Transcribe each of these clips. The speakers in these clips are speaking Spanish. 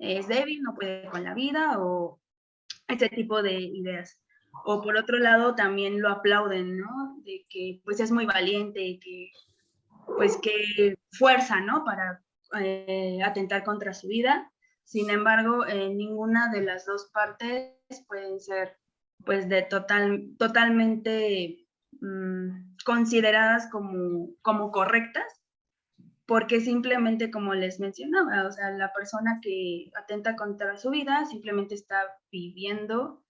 es débil, no puede con la vida o ese tipo de ideas. O por otro lado también lo aplauden, ¿no? De que pues es muy valiente, que pues que fuerza, ¿no? Para eh, atentar contra su vida. Sin embargo, ninguna de las dos partes pueden ser pues de total, totalmente mm, consideradas como, como correctas porque simplemente, como les mencionaba, o sea, la persona que atenta contra su vida simplemente está viviendo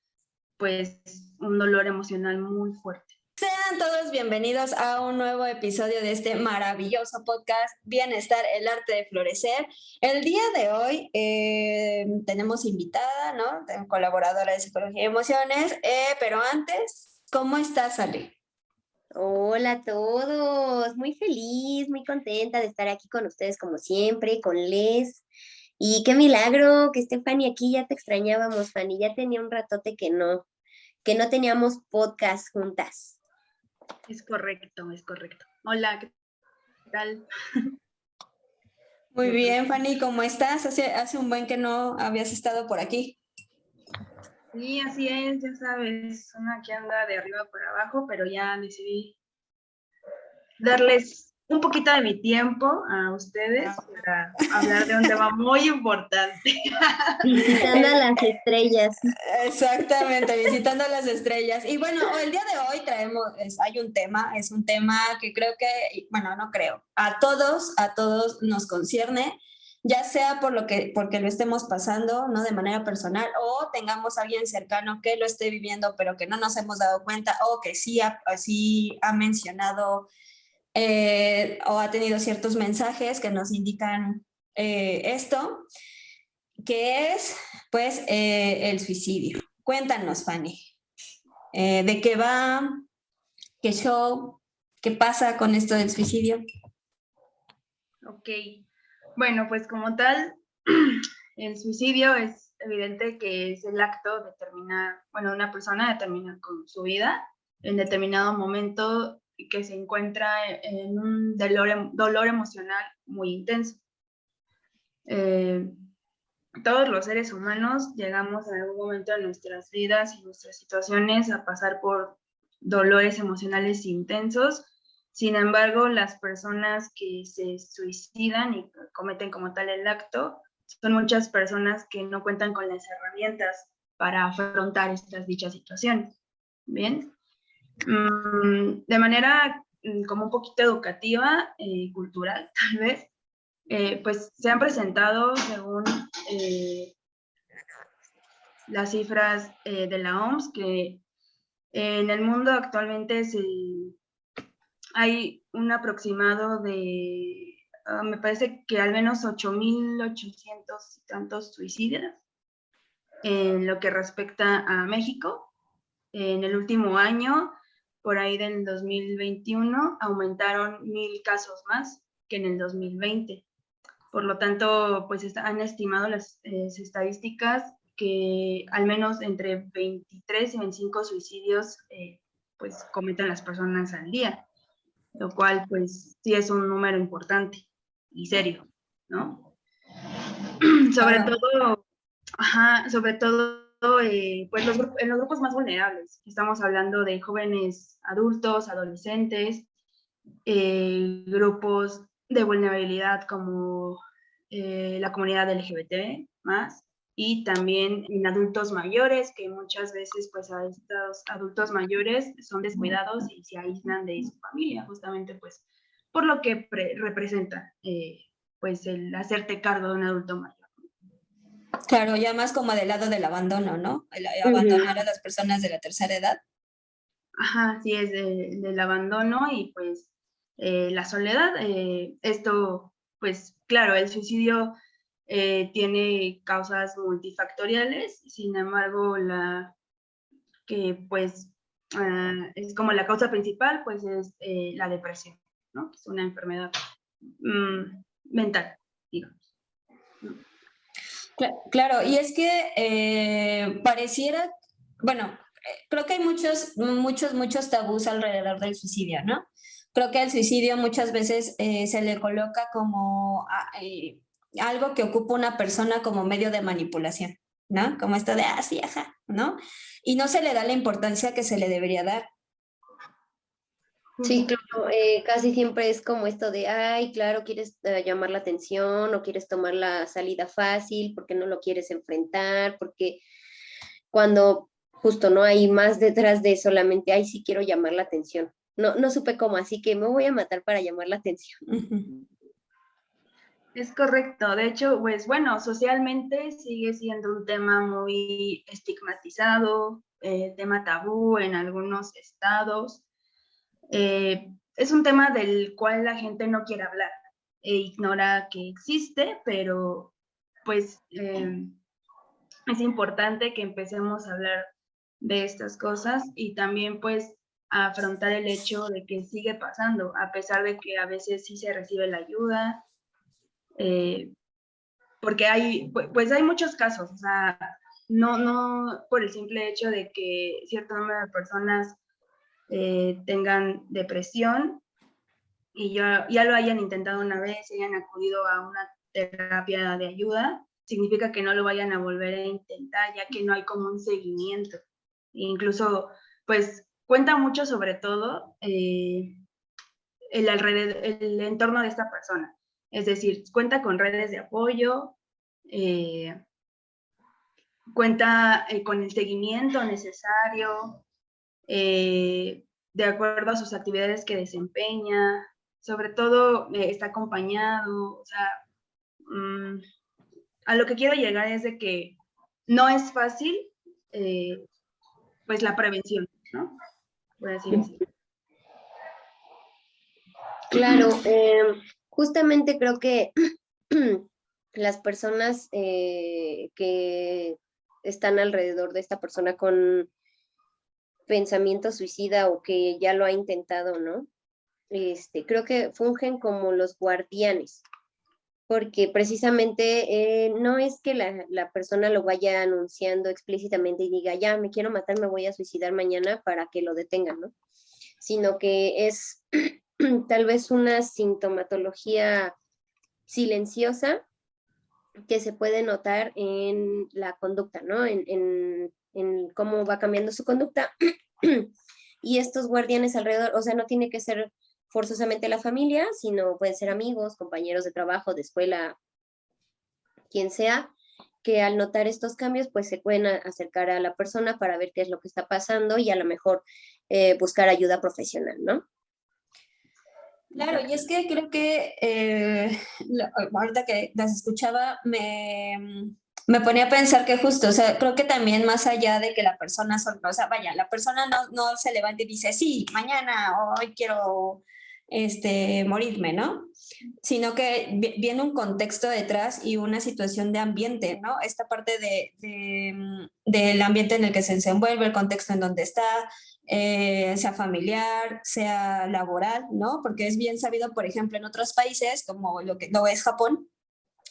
pues un dolor emocional muy fuerte. Sean todos bienvenidos a un nuevo episodio de este maravilloso podcast Bienestar, el arte de florecer. El día de hoy eh, tenemos invitada, ¿no? Colaboradora de Psicología y Emociones, eh, pero antes, ¿cómo estás, Ale? Hola a todos, muy feliz, muy contenta de estar aquí con ustedes como siempre, con Les. Y qué milagro que esté Fanny aquí, ya te extrañábamos, Fanny, ya tenía un ratote que no, que no teníamos podcast juntas. Es correcto, es correcto. Hola, ¿qué tal? Muy bien, Fanny, ¿cómo estás? Hace, hace un buen que no habías estado por aquí. Sí, así es, ya sabes, una que anda de arriba por abajo, pero ya decidí darles un poquito de mi tiempo a ustedes ah. para hablar de un tema muy importante. Visitando a las estrellas. Exactamente, visitando a las estrellas. Y bueno, el día de hoy traemos, hay un tema, es un tema que creo que, bueno, no creo, a todos, a todos nos concierne ya sea por lo que, porque lo estemos pasando, ¿no? De manera personal, o tengamos a alguien cercano que lo esté viviendo, pero que no nos hemos dado cuenta, o que sí ha, ha mencionado eh, o ha tenido ciertos mensajes que nos indican eh, esto, que es, pues, eh, el suicidio. Cuéntanos, Fanny, ¿de qué va? ¿Qué show? ¿Qué pasa con esto del suicidio? Ok, bueno, pues como tal, el suicidio es evidente que es el acto de terminar, bueno, una persona de terminar con su vida en determinado momento que se encuentra en un dolor, em, dolor emocional muy intenso. Eh, todos los seres humanos llegamos en algún momento de nuestras vidas y nuestras situaciones a pasar por dolores emocionales intensos sin embargo, las personas que se suicidan y cometen como tal el acto son muchas personas que no cuentan con las herramientas para afrontar estas dichas situaciones. Bien. Mm, de manera mm, como un poquito educativa eh, cultural, tal vez, eh, pues se han presentado según eh, las cifras de la OMS que en el mundo actualmente se hay un aproximado de, ah, me parece que al menos 8.800 y tantos suicidios en lo que respecta a México. En el último año, por ahí del 2021, aumentaron mil casos más que en el 2020. Por lo tanto, pues han estimado las eh, estadísticas que al menos entre 23 y 25 suicidios eh, pues cometen las personas al día lo cual pues sí es un número importante y serio, ¿no? sobre todo, ajá, sobre todo eh, pues los, en los grupos más vulnerables. Estamos hablando de jóvenes adultos, adolescentes, eh, grupos de vulnerabilidad como eh, la comunidad LGBT más y también en adultos mayores, que muchas veces pues a estos adultos mayores son descuidados y se aíslan de su familia, justamente pues por lo que representa eh, pues el hacerte cargo de un adulto mayor. Claro, ya más como del lado del abandono, ¿no? El abandonar a las personas de la tercera edad. Ajá, sí, es del abandono y pues eh, la soledad. Eh, esto, pues claro, el suicidio eh, tiene causas multifactoriales, sin embargo, la que pues ah, es como la causa principal, pues es la depresión, ¿no? Es una enfermedad mm, mental, digamos. Claro, y es que pareciera, bueno, creo que hay muchos, muchos, muchos tabús alrededor del suicidio, ¿no? Creo que el suicidio muchas veces eh, se le coloca como ah, eh, algo que ocupa una persona como medio de manipulación, ¿no? Como esto de, ah, sí, ajá, ¿no? Y no se le da la importancia que se le debería dar. Sí, claro, eh, casi siempre es como esto de, ay, claro, quieres llamar la atención o quieres tomar la salida fácil porque no lo quieres enfrentar, porque cuando justo no hay más detrás de solamente, ay, sí quiero llamar la atención. No, no supe cómo, así que me voy a matar para llamar la atención. Es correcto. De hecho, pues bueno, socialmente sigue siendo un tema muy estigmatizado, eh, tema tabú en algunos estados. Eh, es un tema del cual la gente no quiere hablar e ignora que existe, pero pues eh, es importante que empecemos a hablar de estas cosas y también pues afrontar el hecho de que sigue pasando, a pesar de que a veces sí se recibe la ayuda, eh, porque hay, pues hay muchos casos, o sea, no, no por el simple hecho de que cierto número de personas eh, tengan depresión y ya, ya lo hayan intentado una vez, hayan acudido a una terapia de ayuda, significa que no lo vayan a volver a intentar, ya que no hay como un seguimiento. Incluso, pues, cuenta mucho sobre todo eh, el, alrededor, el entorno de esta persona. Es decir, cuenta con redes de apoyo, eh, cuenta eh, con el seguimiento necesario, de acuerdo a sus actividades que desempeña, sobre todo está acompañado, o sea, mm, a lo que quiero llegar es de que no es fácil pues la prevención, ¿no? Claro, em, justamente creo que las personas eh, que están alrededor de esta persona con pensamiento suicida o que ya lo ha intentado, ¿no? Este, creo que fungen como los guardianes porque precisamente eh, no es que la, persona lo vaya anunciando explícitamente y diga, ya, me quiero matar, me voy a suicidar mañana para que lo detengan, ¿no? Sino que es tal vez una sintomatología silenciosa que se puede notar en la conducta, ¿no? En, en cómo va cambiando su conducta. y estos guardianes alrededor, o sea, no tiene que ser forzosamente la familia, sino pueden ser amigos, compañeros de trabajo, de escuela, quien sea, que al notar estos cambios, pues se pueden acercar a la persona para ver qué es lo que está pasando y a lo mejor eh, buscar ayuda profesional, ¿no? Claro, y es que creo que eh, ahorita que las escuchaba, me, me ponía a pensar que justo, o sea, creo que también más allá de que la persona, o sea, vaya, la persona no, no se levante y dice, sí, mañana, hoy quiero este, morirme, ¿no? Sino que viene un contexto detrás y una situación de ambiente, ¿no? Esta parte de, mm, del ambiente en el que se desenvuelve, el contexto en donde está, eh, sea familiar, sea laboral, ¿no? Porque es bien sabido, por ejemplo, en otros países, como lo que no es Japón,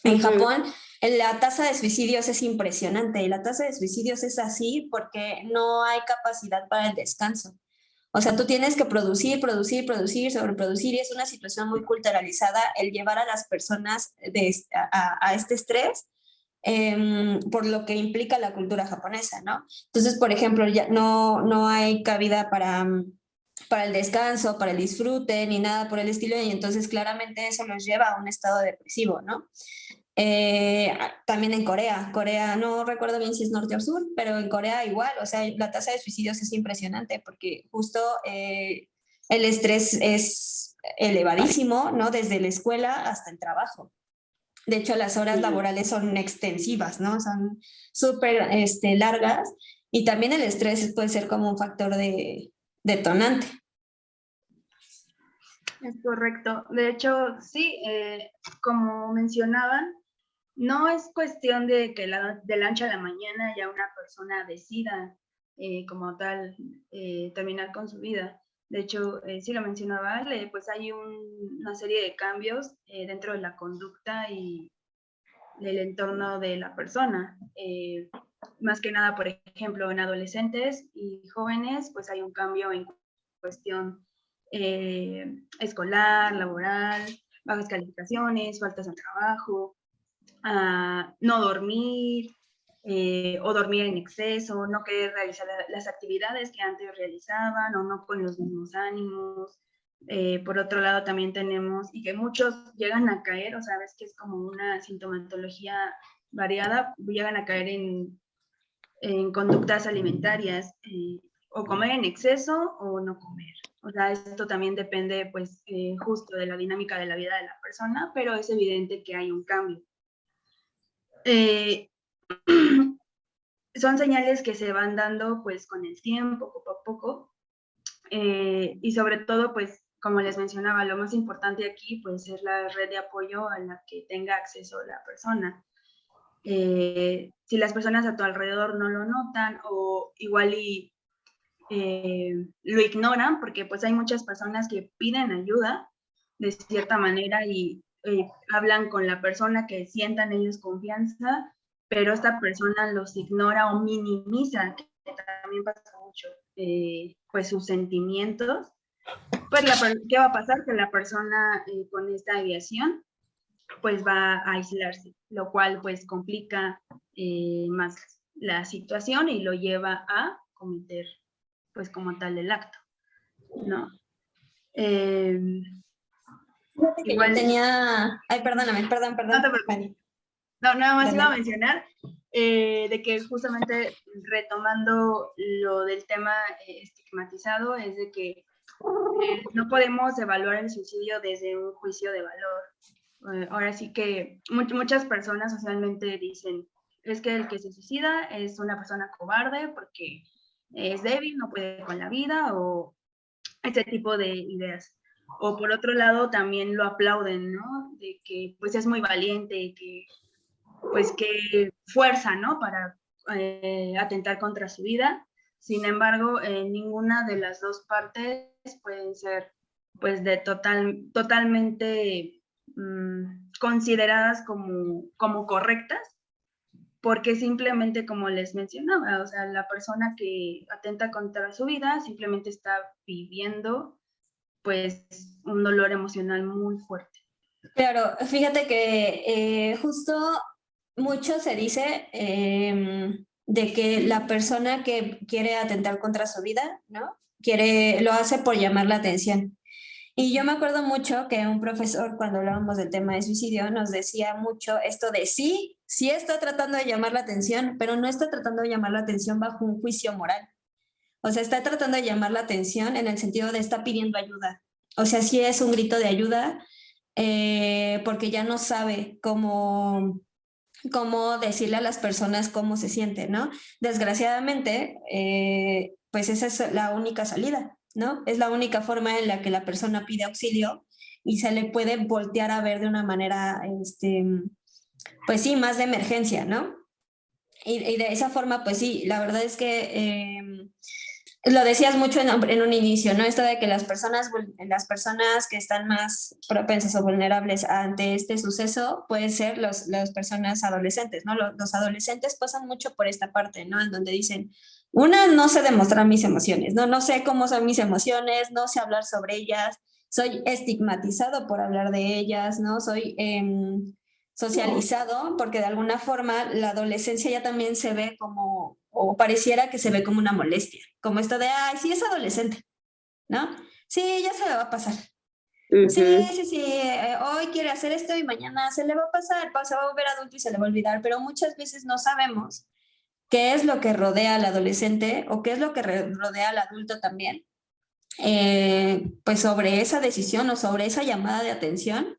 en Japón la tasa de suicidios es impresionante y la tasa de suicidios es así porque no hay capacidad para el descanso. O sea, tú tienes que producir, producir, producir, sobreproducir y es una situación muy culturalizada el llevar a las personas de, a, este estrés em, por lo que implica la cultura japonesa, ¿no? Entonces, por ejemplo, ya no, no hay cabida para, para el descanso, para el disfrute, ni nada por el estilo, y entonces claramente eso los lleva a un estado depresivo, ¿no? Eh, también en Corea, Corea, no recuerdo bien si es norte o sur, pero en Corea igual, o sea, la tasa de suicidios es impresionante porque justo eh, el estrés es elevadísimo, ¿no? Desde la escuela hasta el trabajo. De hecho, las horas laborales son extensivas, ¿no? Son súper este, largas y también el estrés puede ser como un factor de detonante. Es correcto. De hecho, sí, eh, como mencionaban, no es cuestión de que la, de la ancha a la mañana ya una persona decida eh, como tal eh, terminar con su vida. De hecho, sí lo mencionaba pues hay una serie de cambios dentro de la conducta y del entorno de la persona. más que nada, por ejemplo, en adolescentes y jóvenes, pues hay un cambio en cuestión eh, escolar, laboral, bajas calificaciones, faltas de trabajo, ah, no dormir eh, o dormir en exceso, no querer realizar las actividades que antes realizaban o no con los mismos ánimos. Eh, por otro lado, también tenemos, y que muchos llegan a caer, o sabes que es como una sintomatología variada, llegan a caer en, en conductas alimentarias, o comer en exceso o no comer. O sea, esto también depende, pues, eh, justo de la dinámica de la vida de la persona, pero es evidente que hay un cambio. Eh, son señales que se van dando, pues, con el tiempo, poco a poco. Eh, y sobre todo, pues, como les mencionaba, lo más importante aquí, pues, es la red de apoyo a la que tenga acceso la persona. si las personas a tu alrededor no lo notan o igual eh, lo ignoran porque pues hay muchas personas que piden ayuda de cierta manera y eh, hablan con la persona que sientan ellos confianza, pero esta persona los ignora o minimiza, que también pasa mucho, eh, pues sus sentimientos. Pues, ¿qué va a pasar? Que la persona con esta aviación pues va a aislarse, lo cual pues complica más la situación y lo lleva a cometer pues como tal el acto, ¿no? Eh, igual tenía, ay, perdóname, perdón, perdón. No, nada más iba a mencionar eh, de que justamente retomando lo del tema eh, estigmatizado es de que no podemos evaluar el suicidio desde un juicio de valor. ahora sí que muchas personas socialmente dicen, es que el que se suicida es una persona cobarde porque es débil, no puede con la vida o ese tipo de ideas. O por otro lado también lo aplauden, ¿no? De que pues es muy valiente, que pues que fuerza, ¿no? Para eh, atentar contra su vida. Sin embargo, ninguna de las dos partes pueden ser pues de total, totalmente mm, consideradas como, como correctas porque simplemente, como les mencionaba, o sea, la persona que atenta contra su vida simplemente está viviendo pues un dolor emocional muy fuerte. Claro, fíjate que eh, justo mucho se dice em, de que la persona que quiere atentar contra su vida, ¿no? Quiere, lo hace por llamar la atención. Y yo me acuerdo mucho que un profesor, cuando hablábamos del tema de suicidio, nos decía mucho esto de sí, sí está tratando de llamar la atención, pero no está tratando de llamar la atención bajo un juicio moral. O sea, está tratando de llamar la atención en el sentido de está pidiendo ayuda. O sea, sí es un grito de ayuda eh, porque ya no sabe cómo, cómo decirle a las personas cómo se siente, ¿no? Desgraciadamente, eh, pues esa es la única salida. ¿no? Es la única forma en la que la persona pide auxilio y se le puede voltear a ver de una manera, este, pues sí, más de emergencia, ¿no? Y, de esa forma, pues sí, la verdad es que em, lo decías mucho en, un inicio, ¿no? Esto de que las personas, las personas que están más propensas o vulnerables ante este suceso pueden ser los, las personas adolescentes, ¿no? Los, los adolescentes pasan mucho por esta parte, ¿no? En donde dicen, una, no sé demostrar mis emociones, ¿no? No sé cómo son mis emociones, no sé hablar sobre ellas, soy estigmatizado por hablar de ellas, ¿no? Soy em, socializado porque de alguna forma la adolescencia ya también se ve como, o pareciera que se ve como una molestia, como esto de, ay, sí es adolescente, ¿no? Sí, ya se le va a pasar. Sí, sí, sí, eh, hoy quiere hacer esto y mañana se le va a pasar, se va a volver adulto y se le va a olvidar, pero muchas veces no sabemos qué es lo que rodea al adolescente o qué es lo que rodea al adulto también, eh, pues sobre esa decisión o sobre esa llamada de atención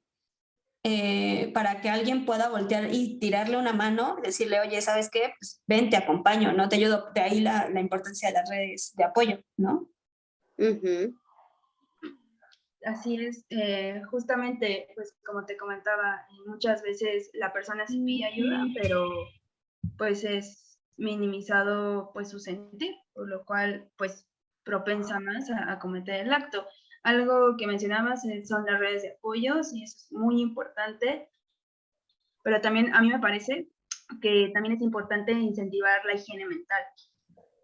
eh, para que alguien pueda voltear y tirarle una mano, decirle, oye, ¿sabes qué? Pues ven, te acompaño, ¿no? Te ayudo. De ahí la, la importancia de las redes de apoyo, ¿no? Así es, eh, justamente, pues como te comentaba, muchas veces la persona sí pide ayuda, pero pues es minimizado pues su sentir, por lo cual pues propensa más a cometer el acto. Algo que mencionabas eh, son las redes de apoyos y eso es muy importante, pero también a mí me parece que también es importante incentivar la higiene mental.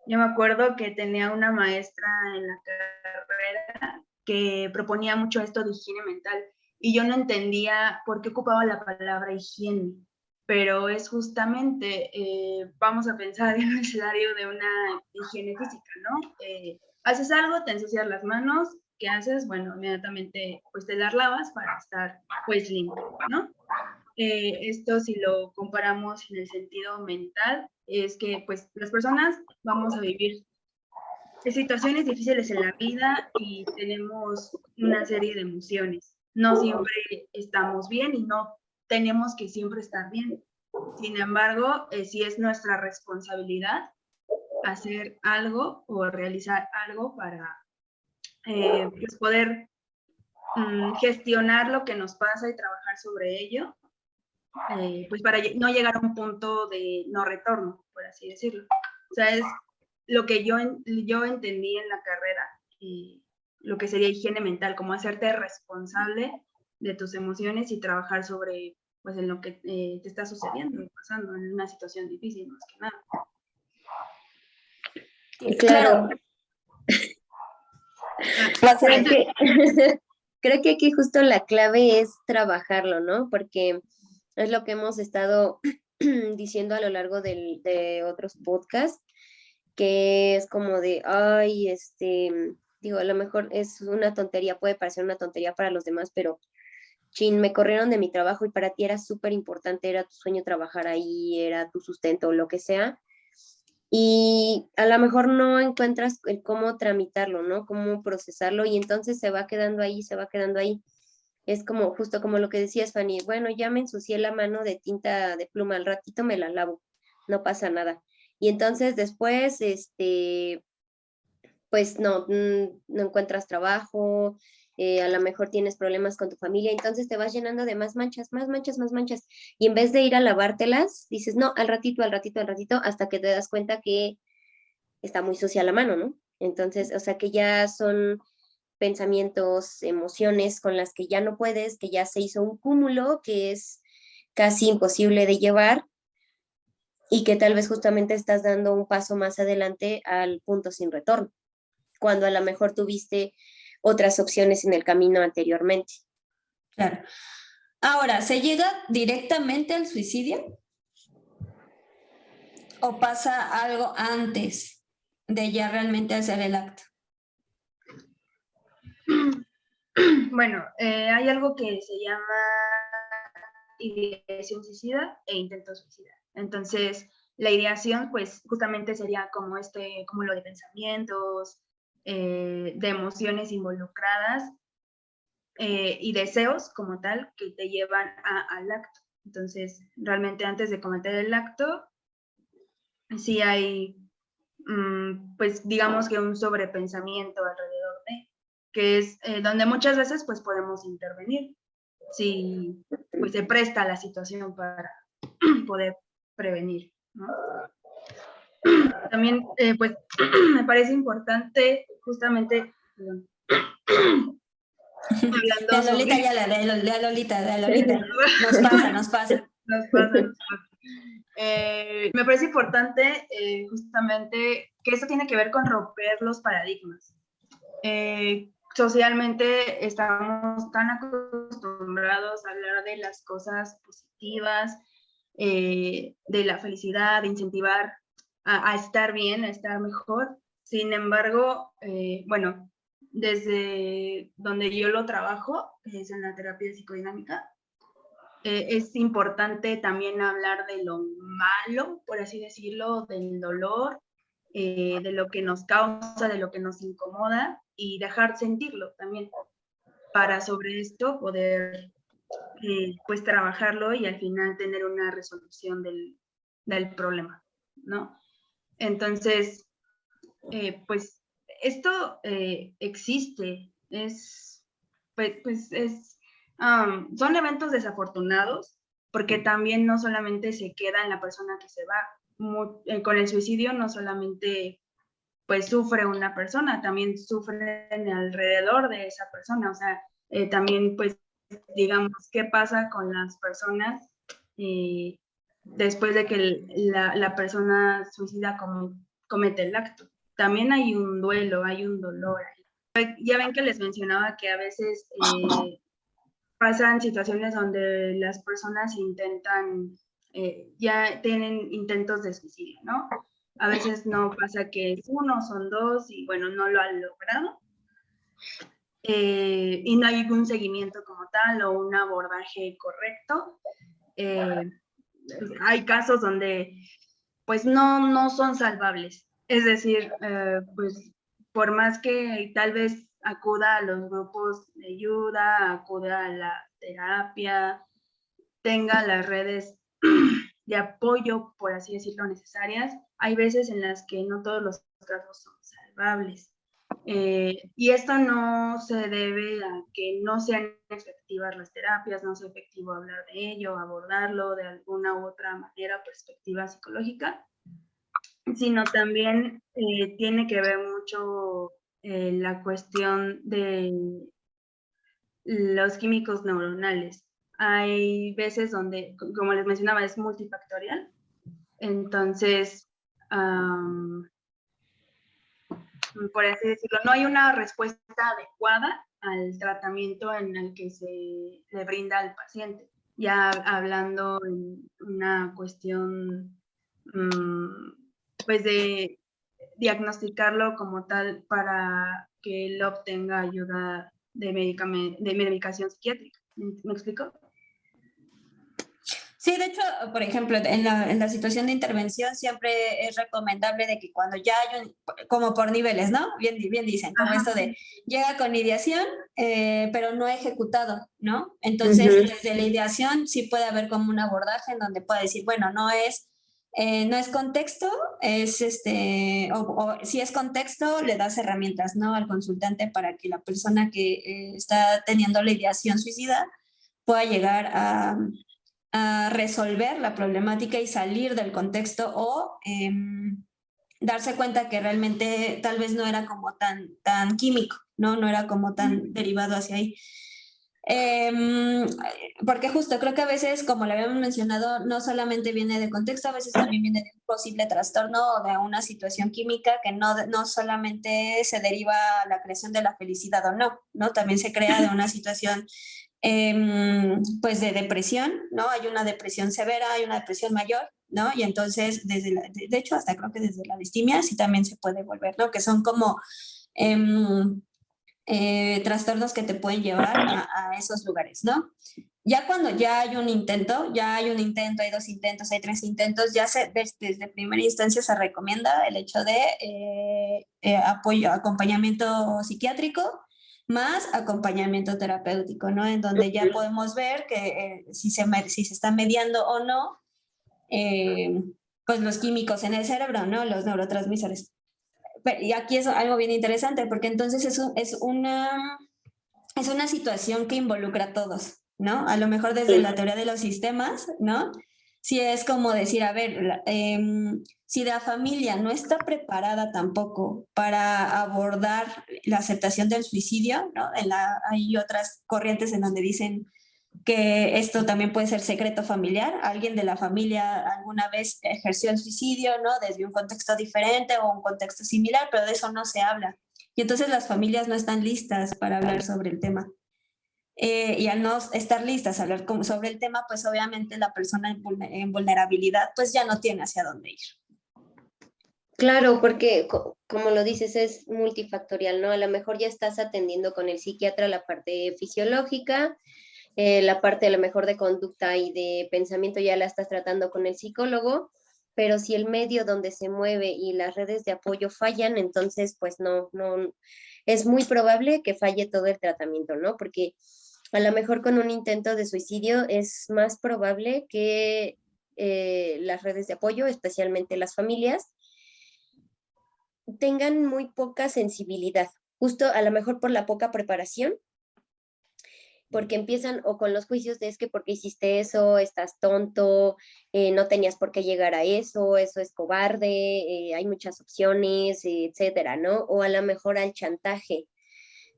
Yo me acuerdo que tenía una maestra en la carrera que proponía mucho esto de higiene mental y yo no entendía por qué ocupaba la palabra higiene, pero es justamente, eh, vamos a pensar en el escenario de una higiene física, ¿no? Eh, haces algo, te ensucias las manos, ¿qué haces? Bueno, inmediatamente pues te las lavas para estar pues limpio, ¿no? Eh, esto si lo comparamos en el sentido mental, es que pues las personas vamos a vivir situaciones difíciles en la vida y tenemos una serie de emociones. No siempre estamos bien y no tenemos que siempre estar bien. Sin embargo, eh, si es nuestra responsabilidad hacer algo o realizar algo para eh, pues poder mm, gestionar lo que nos pasa y trabajar sobre ello, eh, pues para no llegar a un punto de no retorno, por así decirlo. O sea, es lo que yo, yo entendí en la carrera, y lo que sería higiene mental, como hacerte responsable de tus emociones y trabajar sobre pues en lo que eh, te está sucediendo, pasando en una situación difícil más que nada. Claro. Creo, que, creo que aquí justo la clave es trabajarlo, ¿no? Porque es lo que hemos estado diciendo a lo largo de otros podcasts, que es como de, ay, este, digo, a lo mejor es una tontería, puede parecer una tontería para los demás, pero chin, me corrieron de mi trabajo y para ti era súper importante, era tu sueño trabajar ahí, era tu sustento, lo que sea y a lo mejor no encuentras el cómo tramitarlo, ¿no? Cómo procesarlo y entonces se va quedando ahí, se va quedando ahí. Es como justo como lo que decías, Fanny, bueno, ya me ensucié la mano de tinta de pluma, al ratito me la lavo, no pasa nada. Y entonces después, este, pues no, mm, no encuentras trabajo, eh, a lo mejor tienes problemas con tu familia, entonces te vas llenando de más manchas, más manchas, más manchas. Y en vez de ir a lavártelas, dices, no, al ratito, al ratito, al ratito, hasta que te das cuenta que está muy sucia la mano, ¿no? Entonces, o sea, que ya son pensamientos, emociones con las que ya no puedes, que ya se hizo un cúmulo que es casi imposible de llevar y que tal vez justamente estás dando un paso más adelante al punto sin retorno, cuando a lo mejor tuviste otras opciones en el camino anteriormente. Claro. Ahora, ¿se llega directamente al suicidio? ¿O pasa algo antes de ya realmente hacer el acto? Bueno, eh, hay algo que se llama ideación suicida e intento suicida. Entonces, la ideación, pues justamente sería como este cúmulo de pensamientos, eh, de emociones involucradas eh, y deseos como tal que te llevan al acto. Entonces, realmente antes de cometer el acto, sí hay, mm, pues digamos que un sobrepensamiento alrededor de, que es eh, donde muchas veces pues podemos intervenir, si pues se presta la situación para poder prevenir. También, pues, me parece importante justamente... Hablando de Lolita, ya la de, Lolita, de Lolita. Nos pasa, nos pasa. Nos pasa, nos pasa. Eh, me parece importante eh, justamente que esto tiene que ver con romper los paradigmas. Eh, socialmente estamos tan acostumbrados a hablar de las cosas positivas, de la felicidad, de incentivar a, a, estar bien, a estar mejor, sin embargo, eh, bueno, desde donde yo lo trabajo, es en la terapia psicodinámica, eh, es importante también hablar de lo malo, por así decirlo, del dolor, eh, de lo que nos causa, de lo que nos incomoda y dejar sentirlo también para sobre esto poder eh, pues trabajarlo y al final tener una resolución del, del problema, ¿no? Entonces, pues esto existe, es, pues, pues es son eventos desafortunados porque también no solamente se queda en la persona que se va, eh, con el suicidio no solamente pues sufre una persona, también sufre alrededor de esa persona, o sea, eh, también pues digamos, ¿qué pasa con las personas eh, después de que la, la, persona suicida comete el acto? También hay un duelo, hay un dolor. Ya ven que les mencionaba que a veces pasan situaciones donde las personas intentan, eh, ya tienen intentos de suicidio, ¿no? A veces no pasa que es uno, son dos y bueno, no lo han logrado. Eh, y no hay un seguimiento como tal o un abordaje correcto. Eh, hay casos donde pues no, no son salvables. Es decir, pues por más que tal vez acuda a los grupos de ayuda, acuda a la terapia, tenga las redes de apoyo, por así decirlo, necesarias. Hay veces en las que no todos los casos son salvables. Eh, y esto no se debe a que no sean efectivas las terapias, no sea efectivo hablar de ello, abordarlo de alguna u otra manera, perspectiva psicológica, sino también eh, tiene que ver mucho eh, la cuestión de los químicos neuronales. Hay veces donde, como les mencionaba, es multifactorial. Entonces, por así decirlo, no hay una respuesta adecuada al tratamiento en el que se le brinda al paciente. Ya hablando en una cuestión, mm, pues de diagnosticarlo como tal para que él obtenga ayuda de, de medicación psiquiátrica. ¿Me explico? Sí, de hecho, por ejemplo, en la, en la, situación de intervención siempre es recomendable de que cuando ya hay un, como por niveles, ¿no? Bien, bien dicen, como esto de llega con ideación, eh, pero no ejecutado, ¿no? Entonces, desde la ideación sí puede haber como un abordaje en donde pueda decir, bueno, no es eh, no es contexto, es este, o, si es contexto, le das herramientas ¿no? al consultante para que la persona que eh, está teniendo la ideación suicida pueda llegar a, resolver la problemática y salir del contexto o em, darse cuenta que realmente tal vez no era como tan, tan químico, ¿no? No era como tan derivado hacia ahí. Em, porque justo creo que a veces, como le habíamos mencionado, no solamente viene de contexto, a veces también viene de un posible trastorno o de una situación química que no, no solamente se deriva la creación de la felicidad o no, ¿no? También se crea de una situación em, pues de depresión, ¿no? Hay una depresión severa, hay una depresión mayor, ¿no? Y entonces, desde de, hecho, hasta creo que desde la distimia sí también se puede volver, ¿no? Que son como... Em, eh, trastornos que te pueden llevar a, esos lugares, ¿no? Ya cuando ya hay un intento, ya hay un intento, hay dos intentos, hay tres intentos, ya se, desde, primera instancia se recomienda el hecho de eh, eh, apoyo, acompañamiento psiquiátrico más acompañamiento terapéutico, ¿no? En donde ya podemos ver que si, se, si se está mediando o no, pues los químicos en el cerebro, ¿no? Los neurotransmisores y aquí es algo bien interesante, porque entonces es, es, una, es una situación que involucra a todos, ¿no? A lo mejor desde la teoría de los sistemas, ¿no? Si es como decir, a ver, em, si la familia no está preparada tampoco para abordar la aceptación del suicidio, ¿no? En la, hay otras corrientes en donde dicen que esto también puede ser secreto familiar. Alguien de la familia alguna vez ejerció el suicidio, ¿no? Desde un contexto diferente o un contexto similar, pero de eso no se habla. Y entonces las familias no están listas para hablar sobre el tema. Eh, y al no estar listas a hablar sobre el tema, pues obviamente la persona en vulnerabilidad pues ya no tiene hacia dónde ir. Claro, porque como lo dices, es multifactorial, ¿no? A lo mejor ya estás atendiendo con el psiquiatra la parte fisiológica, eh, la parte a lo mejor de conducta y de pensamiento ya la estás tratando con el psicólogo, pero si el medio donde se mueve y las redes de apoyo fallan, entonces pues no, no, es muy probable que falle todo el tratamiento, ¿no? Porque a lo mejor con un intento de suicidio es más probable que eh, las redes de apoyo, especialmente las familias, tengan muy poca sensibilidad, justo a lo mejor por la poca preparación, porque empiezan o con los juicios de es que porque hiciste eso, estás tonto, eh, no tenías por qué llegar a eso, eso es cobarde, eh, hay muchas opciones, etcétera, ¿no? O a lo mejor al chantaje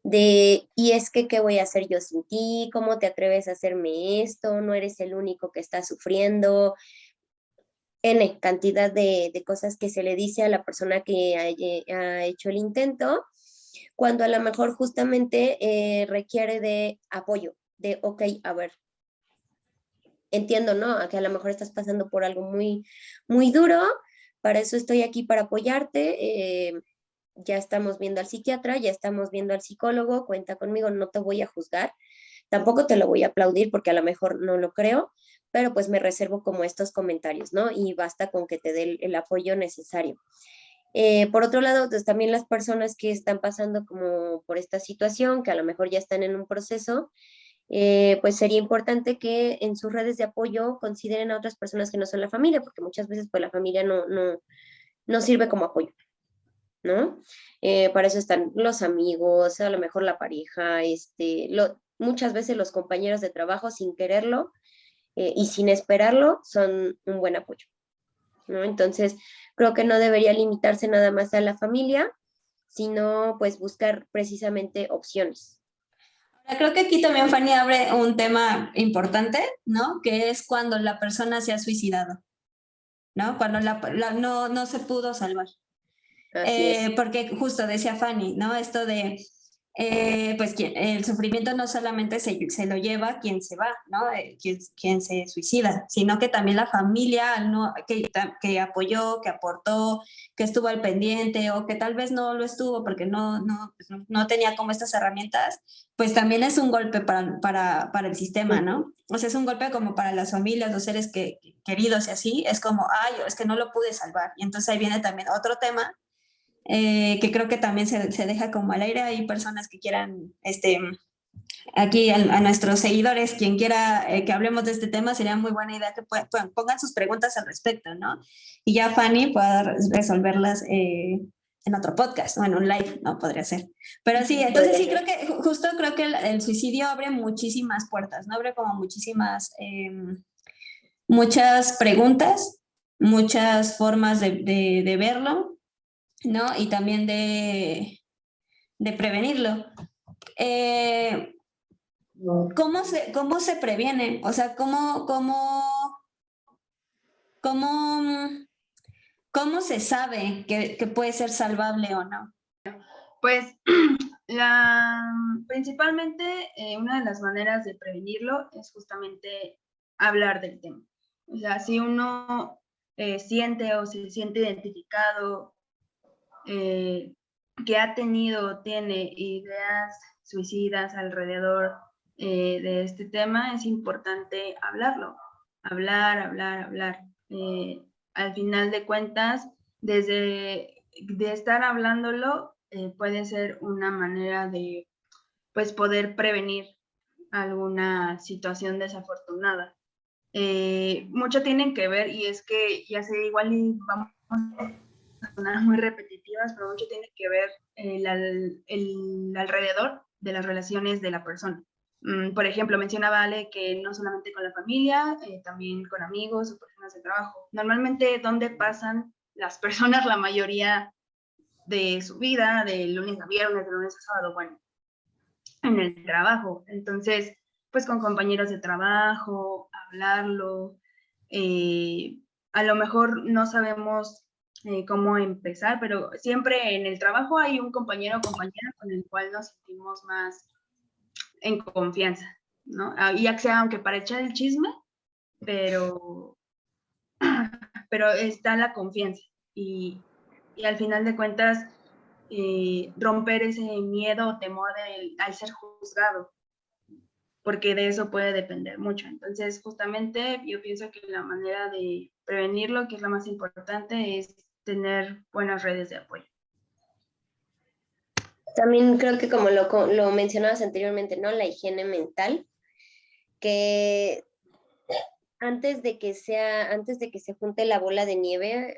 de, y es que, ¿qué voy a hacer yo sin ti? ¿Cómo te atreves a hacerme esto? No eres el único que está sufriendo, N cantidad de, cosas que se le dice a la persona que ha, hecho el intento, cuando a lo mejor justamente eh, requiere de apoyo, de, ok, a ver, entiendo, ¿no? Que a lo mejor estás pasando por algo muy, muy duro, para eso estoy aquí para apoyarte. Eh, ya estamos viendo al psiquiatra, ya estamos viendo al psicólogo, cuenta conmigo, no te voy a juzgar, tampoco te lo voy a aplaudir porque a lo mejor no lo creo, pero pues me reservo como estos comentarios, ¿no? Y basta con que te dé el, apoyo necesario. Eh, por otro lado, pues también las personas que están pasando como por esta situación, que a lo mejor ya están en un proceso, eh, pues sería importante que en sus redes de apoyo consideren a otras personas que no son la familia, porque muchas veces pues la familia no, no, no sirve como apoyo, ¿no? Eh, para eso están los amigos, a lo mejor la pareja, este, muchas veces los compañeros de trabajo sin quererlo y sin esperarlo son un buen apoyo. ¿No? Entonces, creo que no debería limitarse nada más a la familia, sino pues buscar precisamente opciones. Creo que aquí también Fanny abre un tema importante, ¿no? Que es cuando la persona se ha suicidado, ¿no? Cuando la, no, no, se pudo salvar. Eh, porque justo decía Fanny, ¿no? Esto de eh, pues el sufrimiento no solamente se, se, lo lleva quien se va, ¿no? Eh, quien, quien, se suicida, sino que también la familia ¿no? que, que, apoyó, que aportó, que estuvo al pendiente o que tal vez no lo estuvo porque no, no, pues, no tenía como estas herramientas, pues también es un golpe para, para, para, el sistema, ¿no? O sea, es un golpe como para las familias, los seres que, queridos y así, es como, ay, es que no lo pude salvar. Y entonces ahí viene también otro tema eh, que creo que también se, se, deja como al aire. Hay personas que quieran, este, aquí a, nuestros seguidores, quien quiera eh, que hablemos de este tema, sería muy buena idea que pongan sus preguntas al respecto, ¿no? Y ya Fanny pueda resolverlas eh, en otro podcast o en un live, ¿no? Podría ser. Pero sí, entonces sí creo que, justo creo que el, suicidio abre muchísimas puertas, ¿no? Abre como muchísimas, em, muchas preguntas, muchas formas de, de, de verlo ¿no? Y también de, prevenirlo. Eh, ¿cómo, se, ¿Cómo se previene? O sea, ¿cómo, cómo, cómo, cómo se sabe que, puede ser salvable o no? Pues la, principalmente eh, una de las maneras de prevenirlo es justamente hablar del tema. O sea, si uno eh, siente o se siente identificado eh, que ha tenido, tiene ideas suicidas alrededor eh, de este tema, es importante hablarlo, hablar, hablar, hablar. Eh, al final de cuentas, desde de estar hablándolo, puede ser una manera de pues poder prevenir alguna situación desafortunada. mucho tienen que ver y es que ya sé, igual y vamos muy repetitivas, pero mucho tiene que ver el, el, alrededor de las relaciones de la persona. Mm, por ejemplo, mencionaba Ale que no solamente con la familia, eh, también con amigos o personas de trabajo. Normalmente, ¿dónde pasan las personas la mayoría de su vida, de lunes a viernes, de lunes a sábado? Bueno, en el trabajo. Entonces, pues con compañeros de trabajo, hablarlo. Eh, a lo mejor no sabemos eh, cómo empezar, pero siempre en el trabajo hay un compañero o compañera con el cual nos sentimos más en confianza, ¿no? Ah, y ya sea aunque para echar el chisme, pero, pero está la confianza. Y, y al final de cuentas eh, romper ese miedo o temor al ser juzgado, porque de eso puede depender mucho. Entonces, justamente yo pienso que la manera de prevenirlo, que es lo más importante, es tener buenas redes de apoyo. También creo que como lo, lo mencionabas anteriormente, ¿no? La higiene mental, que antes de que sea, antes de que se junte la bola de nieve,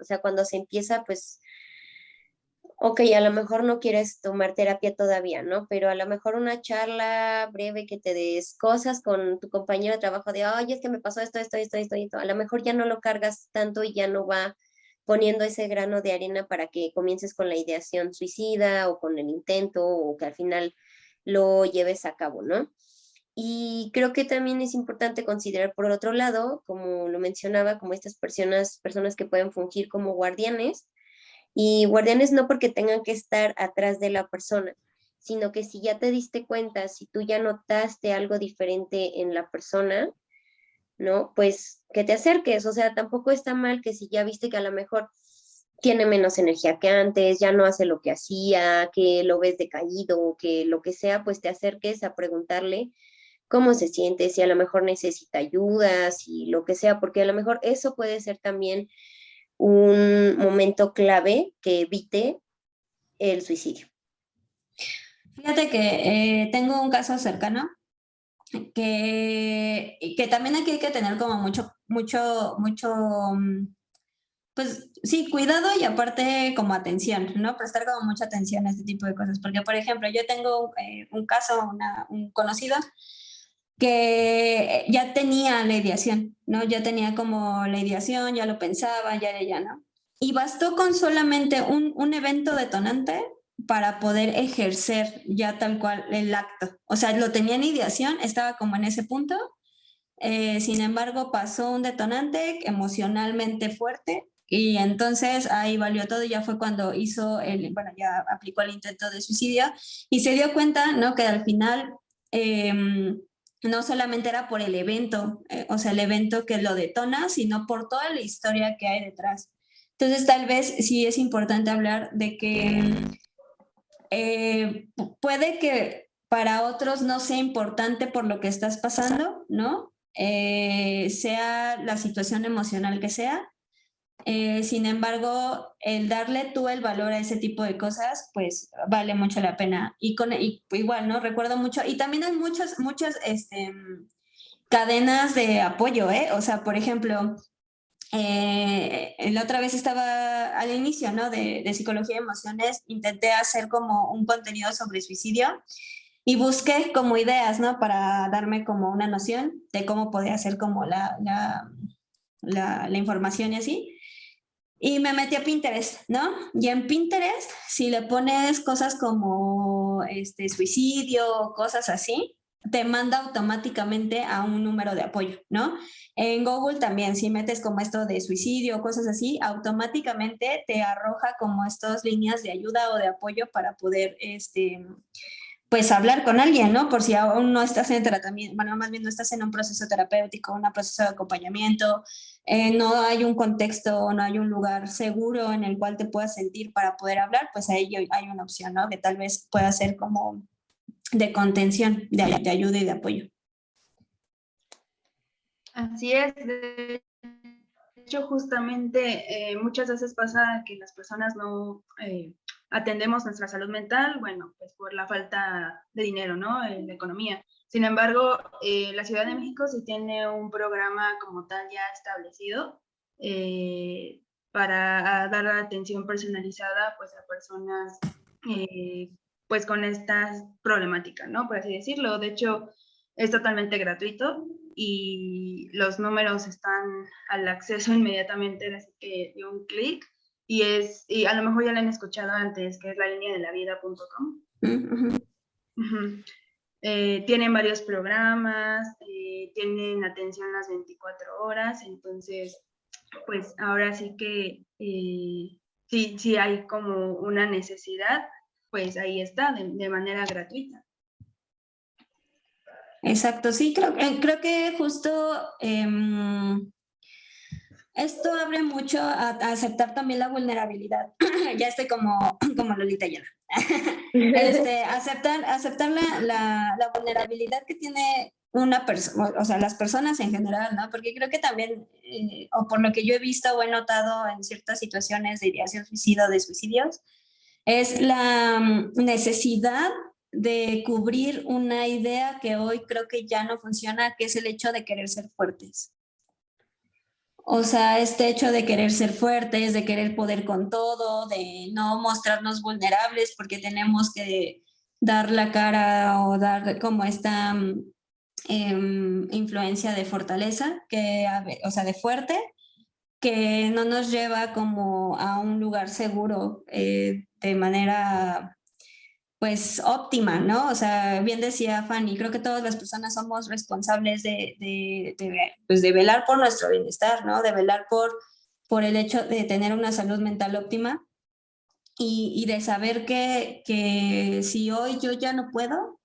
o sea, cuando se empieza, pues, ok, a lo mejor no quieres tomar terapia todavía, ¿no? Pero a lo mejor una charla breve que te des cosas con tu compañero de trabajo de, oye, es que me pasó esto, esto, esto, esto, esto, a lo mejor ya no lo cargas tanto y ya no va poniendo ese grano de arena para que comiences con la ideación suicida o con el intento o que al final lo lleves a cabo, ¿no? Y creo que también es importante considerar por otro lado, como lo mencionaba, como estas personas, personas que pueden fungir como guardianes, y guardianes no porque tengan que estar atrás de la persona, sino que si ya te diste cuenta, si tú ya notaste algo diferente en la persona, ¿no? Pues que te acerques, o sea, tampoco está mal que si ya viste que a lo mejor tiene menos energía que antes, ya no hace lo que hacía, que lo ves decaído, que lo que sea, pues te acerques a preguntarle cómo se siente, si a lo mejor necesita ayuda, si lo que sea, porque a lo mejor eso puede ser también un momento clave que evite el suicidio. Fíjate que eh, tengo un caso cercano que, que también aquí hay que tener como mucho, mucho, mucho, mm, pues sí, cuidado y aparte como atención, ¿no? Prestar como mucha atención a este tipo de cosas, porque por ejemplo, yo tengo eh, un caso, una, un conocido que ya tenía la ideación, ¿no? Ya tenía como la ideación, ya lo pensaba, ya, ya, ¿no? Y bastó con solamente un, un evento detonante para poder ejercer ya tal cual el acto. O sea, lo tenía en ideación, estaba como en ese punto. Eh, sin embargo, pasó un detonante emocionalmente fuerte y entonces ahí valió todo, ya fue cuando hizo el, bueno, ya aplicó el intento de suicidio y se dio cuenta, ¿no? Que al final em, no solamente era por el evento, eh, o sea, el evento que lo detona, sino por toda la historia que hay detrás. Entonces, tal vez sí es importante hablar de que eh, puede que para otros no sea importante por lo que estás pasando, ¿no? Eh, sea la situación emocional que sea, eh, sin embargo, el darle tú el valor a ese tipo de cosas, pues vale mucho la pena. Y, con, igual, ¿no? Recuerdo mucho, y también hay muchas, muchas este, cadenas de apoyo, ¿eh? O sea, por ejemplo, eh, la otra vez estaba al inicio, ¿no? De, de psicología y emociones, intenté hacer como un contenido sobre suicidio y busqué como ideas, ¿no? Para darme como una noción de cómo podía hacer como la, la, la, la información y así. Y me metí a Pinterest, ¿no? Y en Pinterest, si le pones cosas como este, suicidio, cosas así, te manda automáticamente a un número de apoyo, ¿no? En Google también, si metes como esto de suicidio, cosas así, automáticamente te arroja como estas líneas de ayuda o de apoyo para poder, este, pues hablar con alguien, ¿no? Por si aún no estás en tratamiento, bueno, más bien no estás en un proceso terapéutico, un proceso de acompañamiento, eh, no hay un contexto, no hay un lugar seguro en el cual te puedas sentir para poder hablar, pues ahí hay una opción, ¿no? Que tal vez pueda ser como de contención, de, de ayuda y de apoyo. Así es. De hecho, justamente eh, muchas veces pasa que las personas no eh, atendemos nuestra salud mental, bueno, pues por la falta de dinero, ¿no? En la economía. Sin embargo, eh, la Ciudad de México sí tiene un programa como tal ya establecido para dar atención personalizada pues a personas pues con esta problemática, ¿no? Por así decirlo. De hecho, es totalmente gratuito y los números están al acceso inmediatamente, así que de un clic y es, y a lo mejor ya la han escuchado antes, que es la línea de la vida.com. Eh, tienen varios programas, eh, tienen atención las 24 horas, entonces, pues ahora sí que eh, si, si hay como una necesidad, pues ahí está, de, manera gratuita. Exacto, sí, creo, creo que justo em, esto abre mucho a, aceptar también la vulnerabilidad. ya estoy como, como Lolita llena. este, aceptar aceptar la, la, la, vulnerabilidad que tiene una persona, o sea, las personas en general, ¿no? Porque creo que también, eh, o por lo que yo he visto o he notado en ciertas situaciones de ideación suicida o de suicidios, es la mm, necesidad de cubrir una idea que hoy creo que ya no funciona, que es el hecho de querer ser fuertes. O sea, este hecho de querer ser fuertes, de querer poder con todo, de no mostrarnos vulnerables porque tenemos que dar la cara o dar como esta mm, em, influencia de fortaleza, que, o sea, de fuerte, que no nos lleva como a un lugar seguro eh, de manera pues óptima, ¿no? O sea, bien decía Fanny, creo que todas las personas somos responsables de, de, pues de velar por nuestro bienestar, ¿no? De velar por, por el hecho de tener una salud mental óptima y, y de saber que, que, si hoy yo ya no puedo,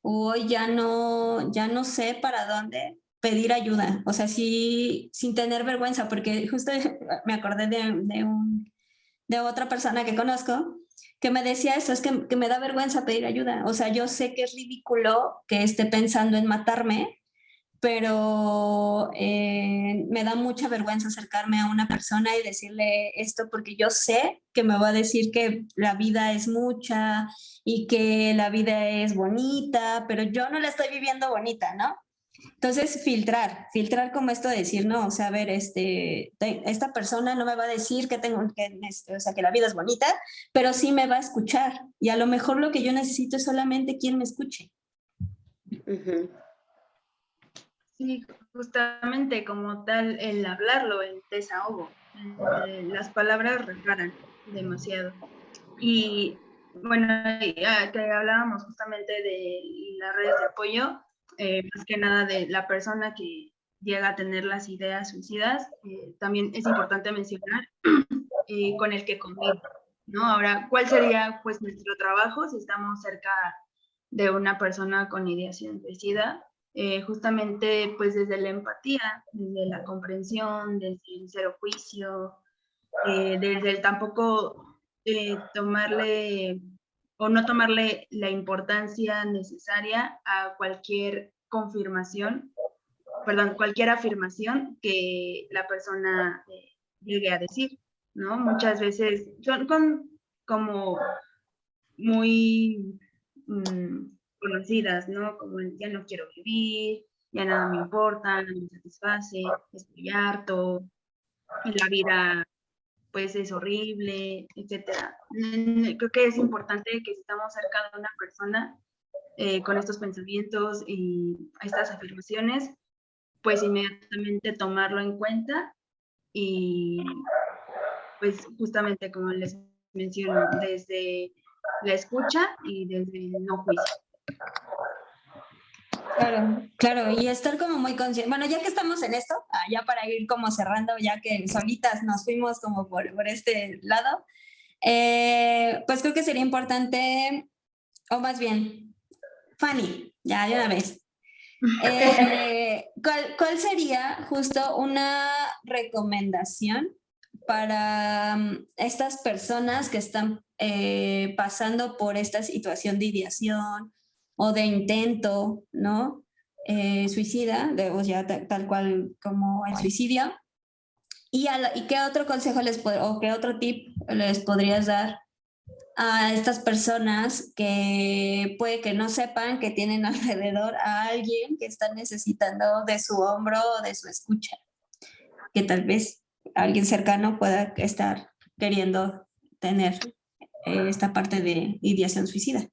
hoy ya no, ya no sé para dónde pedir ayuda, o sea, sí, sin tener vergüenza, porque justo me acordé de, de, un, de otra persona que conozco que me decía eso, es que, que, me da vergüenza pedir ayuda. O sea, yo sé que es ridículo que esté pensando en matarme, pero eh, me da mucha vergüenza acercarme a una persona y decirle esto porque yo sé que me va a decir que la vida es mucha y que la vida es bonita, pero yo no la estoy viviendo bonita, ¿no? Entonces, filtrar, filtrar como esto de decir, no, o sea, a ver, este, esta persona no me va a decir que tengo, que, este, o sea, que la vida es bonita, pero sí me va a escuchar. Y a lo mejor lo que yo necesito es solamente quien me escuche. Sí, justamente como tal, el hablarlo, el desahogo. Eh, las palabras reparan demasiado. Y bueno, ya que hablábamos justamente de las redes de apoyo, eh, más que nada de la persona que llega a tener las ideas suicidas, eh, también es importante mencionar eh, con el que convive, ¿no? Ahora, ¿cuál sería pues nuestro trabajo si estamos cerca de una persona con ideación suicida? justamente pues desde la empatía, desde la comprensión, desde el cero juicio, desde el tampoco tomarle o no tomarle la importancia necesaria a cualquier confirmación, perdón, cualquier afirmación que la persona eh, llegue a decir, ¿no? Muchas veces son con, como muy mm, conocidas, ¿no? Como ya no quiero vivir, ya nada me importa, no me satisface, estoy harto, la vida pues es horrible, etcétera. Creo que es importante que estamos cerca de una persona eh, con estos pensamientos y estas afirmaciones, pues inmediatamente tomarlo en cuenta y pues justamente como les menciono, desde la escucha y desde el no juicio. Claro, claro, y estar como muy consciente. Bueno, ya que estamos en esto, ah, ya para ir como cerrando, ya que solitas nos fuimos como por, por este lado, eh, pues creo que sería importante, o más bien, Fanny, ya de una vez. Eh, ¿cuál, ¿Cuál sería justo una recomendación para mm, estas personas que están eh, pasando por esta situación de ideación o de intento, ¿no? Eh, suicida, de, o sea, tal cual como el suicidio. ¿Y, ¿Y qué otro consejo les o qué otro tip les podrías dar a estas personas que puede que no sepan que tienen alrededor a alguien que está necesitando de su hombro o de su escucha? Que tal vez alguien cercano pueda estar queriendo tener eh, esta parte de ideación suicida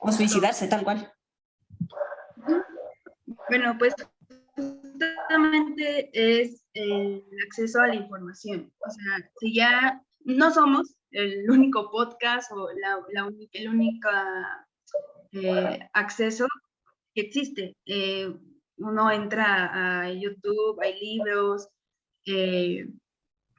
o suicidarse tal cual. Bueno, pues justamente es el acceso a la información. O sea, si ya no somos el único podcast o la, el único eh, acceso que existe. Eh, uno entra a YouTube, hay libros. Eh,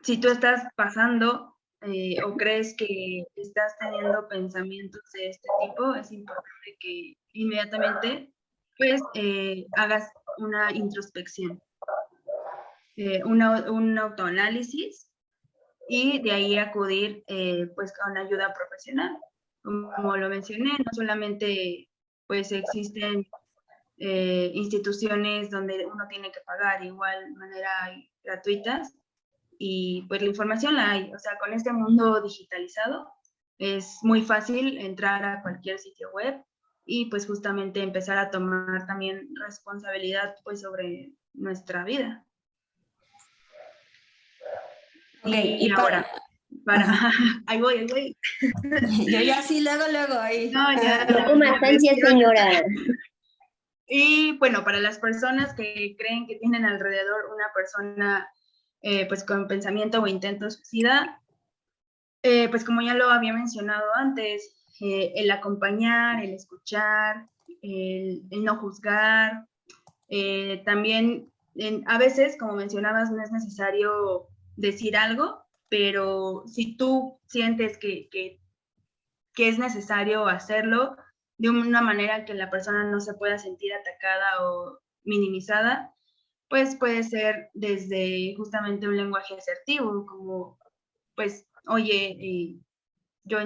si tú estás pasando eh, o crees que estás teniendo pensamientos de este tipo, es importante que inmediatamente pues eh, hagas una introspección. eh, un autoanálisis y de ahí acudir eh, pues a una ayuda profesional. Como, lo mencioné, no solamente pues existen eh, instituciones donde uno tiene que pagar igual manera gratuitas y pues la información la hay, o sea, con este mundo digitalizado es muy fácil entrar a cualquier sitio web y pues justamente empezar a tomar también responsabilidad pues sobre nuestra vida. Ok, y, ahora, para, ahí voy, ahí voy. Yo ya sí, luego, luego, ahí. No, ya. más ansia, señora. Y bueno, para las personas que creen que tienen alrededor una persona eh, pues con pensamiento o intento suicida, eh, pues como ya lo había mencionado antes, eh, el acompañar, el escuchar, el, no juzgar. Eh, también a veces, como mencionabas, no es necesario decir algo, pero si tú sientes que, que, que, es necesario hacerlo de una manera que la persona no se pueda sentir atacada o minimizada, pues puede ser desde justamente un lenguaje asertivo, como, pues, oye, eh, yo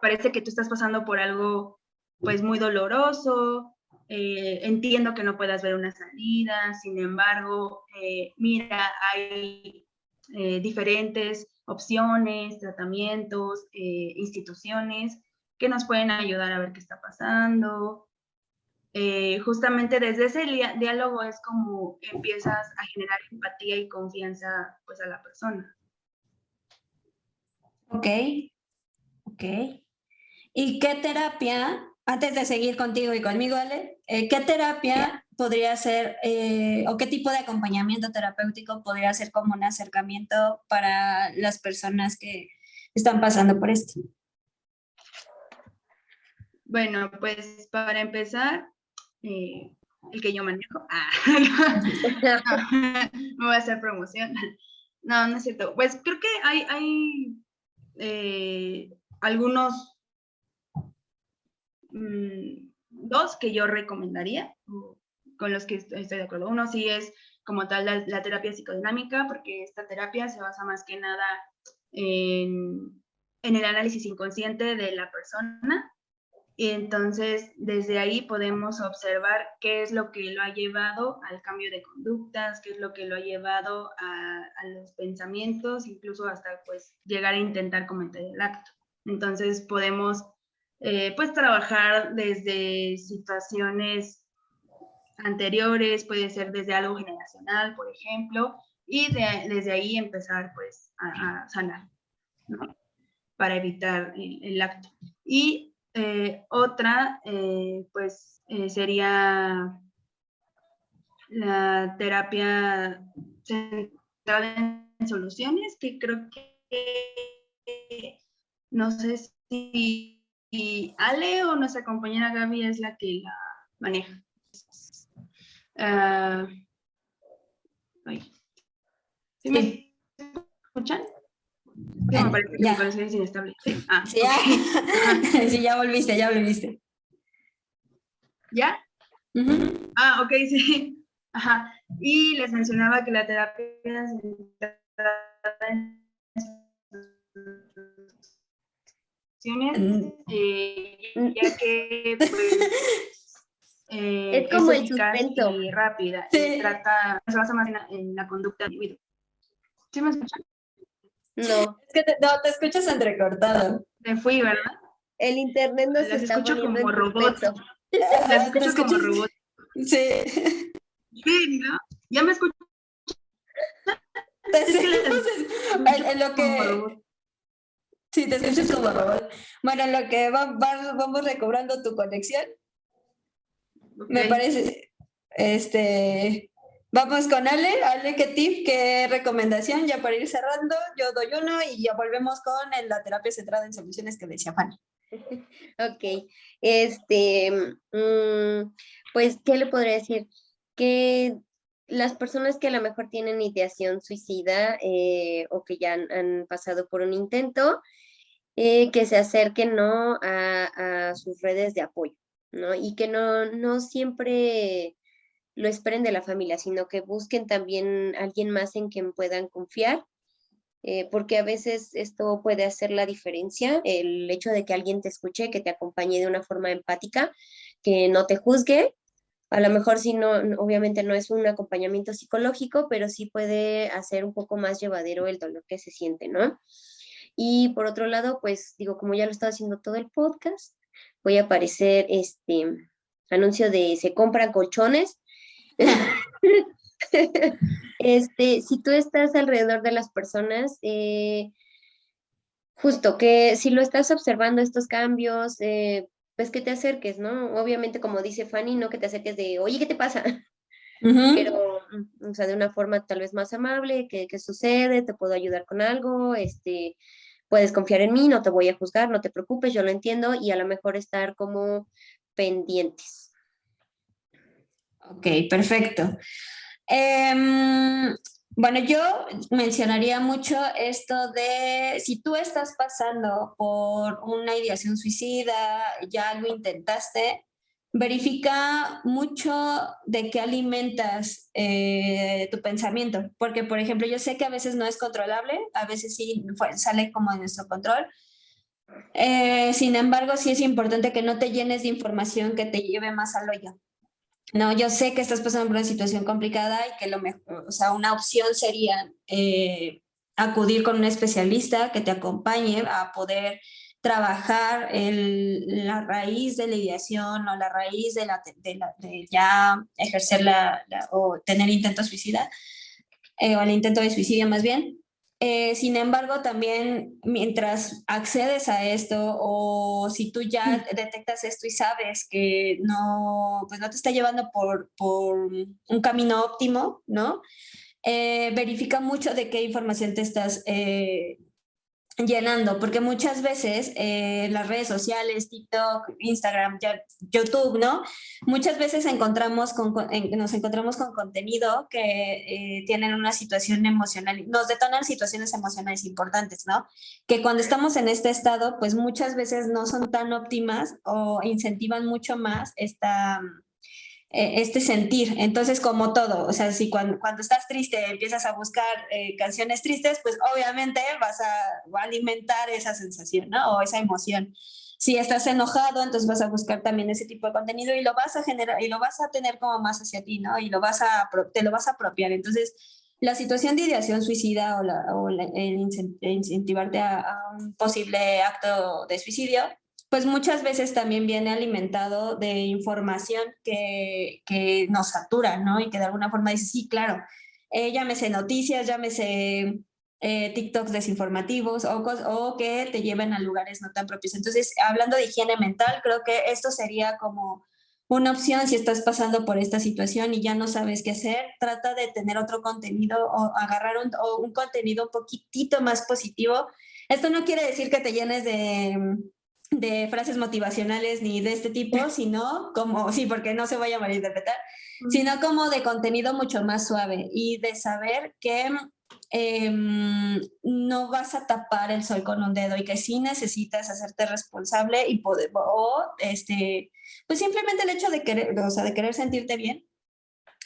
parece que tú estás pasando por algo pues muy doloroso, eh, entiendo que no puedas ver una salida, sin embargo, eh, mira, hay diferentes opciones, tratamientos, instituciones que nos pueden ayudar a ver qué está pasando. Justamente desde ese diálogo es como empiezas a generar empatía y confianza pues a la persona. Ok, ok. ¿Y qué terapia, antes de seguir contigo y conmigo, Ale, eh, qué terapia podría ser eh, o qué tipo de acompañamiento terapéutico podría ser como un acercamiento para las personas que están pasando por esto? Bueno, pues para empezar, eh, el que yo manejo, ah, me voy a hacer promoción. No, no es cierto. Pues creo que hay, hay algunos Mm, dos que yo recomendaría, con los que estoy de acuerdo. Uno sí es como tal la, terapia psicodinámica, porque esta terapia se basa más que nada en, en el análisis inconsciente de la persona. Y entonces, desde ahí podemos observar qué es lo que lo ha llevado al cambio de conductas, qué es lo que lo ha llevado a, a los pensamientos, incluso hasta pues llegar a intentar cometer el acto. Entonces, podemos eh, pues trabajar desde situaciones anteriores, puede ser desde algo generacional, por ejemplo, y desde ahí empezar pues a, sanar, ¿no? Para evitar el, acto. Y eh, otra, eh, pues sería la terapia centrada en soluciones, que creo que no sé si Ale o nuestra compañera Gaby es la que la maneja. Uh, ¿Sí me escuchan? Sí, me parece que ya. me parece inestable. Sí, ah, sí, ya. sí, ya volviste, ya volviste. ¿Ya? Ah, ok, sí. Ajá. Y les mencionaba que la terapia Mm. Eh, ya que pues, eh, es como el suspenso. Y rápida. Se, trata, se basa más en, la conducta del individuo. ¿Sí me escuchan? No. Es que te, no, te escuchas entrecortado. Me fui, ¿verdad? El internet no se está escucho como robots. Las escucho como robots. Sí. Sí, ¿no? ¿Ya me escucho? Te es en, lo que Sí, te escuchas como robot. Bueno, lo que vamos recobrando tu conexión. Me parece. Este. Vamos con Ale. Ale, ¿qué tip, qué recomendación? Ya para ir cerrando, yo doy uno y ya volvemos con la terapia centrada en soluciones que decía Fanny. Ok. Este. Mm, pues, ¿qué le podría decir? Que las personas que a lo mejor tienen ideación suicida eh, o que ya han, pasado por un intento, eh, que se acerquen ¿no? a, sus redes de apoyo, ¿no? Y que no, no siempre lo esperen de la familia, sino que busquen también alguien más en quien puedan confiar, eh, porque a veces esto puede hacer la diferencia, el hecho de que alguien te escuche, que te acompañe de una forma empática, que no te juzgue. A lo mejor si no, obviamente no es un acompañamiento psicológico, pero sí puede hacer un poco más llevadero el dolor que se siente, ¿no? Y por otro lado, pues digo, como ya lo estaba haciendo todo el podcast, voy a aparecer este anuncio de se compran colchones. este, si tú estás alrededor de las personas, eh, justo que si lo estás observando estos cambios, eh, pues que te acerques, ¿no? Obviamente, como dice Fanny, no que te acerques de, oye, ¿qué te pasa? Pero, mm, o sea, de una forma tal vez más amable, ¿qué, ¿qué, sucede? ¿Te puedo ayudar con algo? Este, puedes confiar en mí, no te voy a juzgar, no te preocupes, yo lo entiendo y a lo mejor estar como pendientes. Ok, perfecto. Em, bueno, yo mencionaría mucho esto de si tú estás pasando por una ideación suicida, ya lo intentaste, verifica mucho de qué alimentas eh, tu pensamiento, porque por ejemplo yo sé que a veces no es controlable, a veces sí sale como de nuestro control. Eh, sin embargo, sí es importante que no te llenes de información que te lleve más al hoyo. No, yo sé que estás pasando por una situación complicada y que lo mejor, o sea, una opción sería eh, acudir con un especialista que te acompañe a poder trabajar la raíz de la ideación o la raíz de, la, ya ejercer la, o tener intento suicida, eh, o el intento de suicidio más bien. Eh, sin embargo, también mientras accedes a esto o si tú ya mm. detectas esto y sabes que no, pues no te está llevando por, por un camino óptimo, ¿no? Eh, verifica mucho de qué información te estás llenando, porque muchas veces eh, las redes sociales, TikTok, Instagram, YouTube, ¿no? Muchas veces encontramos con, nos encontramos con contenido que eh, tienen una situación emocional, nos detonan situaciones emocionales importantes, ¿no? Que cuando estamos en este estado, pues muchas veces no son tan óptimas o incentivan mucho más esta este sentir. Entonces, como todo, o sea, si cuando, estás triste empiezas a buscar eh, canciones tristes, pues obviamente vas a, alimentar esa sensación, ¿no? O esa emoción. Si estás enojado, entonces vas a buscar también ese tipo de contenido y lo vas a generar y lo vas a tener como más hacia ti, ¿no? Y lo vas a, te lo vas a apropiar. Entonces, la situación de ideación suicida o, el incentivarte a, a un posible acto de suicidio pues muchas veces también viene alimentado de información que, que nos satura, ¿no? Y que de alguna forma dice, sí, claro, eh, llámese noticias, llámese eh, TikToks desinformativos o, o que te lleven a lugares no tan propios. Entonces, hablando de higiene mental, creo que esto sería como una opción si estás pasando por esta situación y ya no sabes qué hacer, trata de tener otro contenido o agarrar un, o un contenido un poquitito más positivo. Esto no quiere decir que te llenes de de frases motivacionales ni de este tipo, sino como, sí, porque no se vaya a malinterpretar, sino como de contenido mucho más suave y de saber que em, no vas a tapar el sol con un dedo y que sí necesitas hacerte responsable y poder, o este, pues simplemente el hecho de querer, o sea, de querer sentirte bien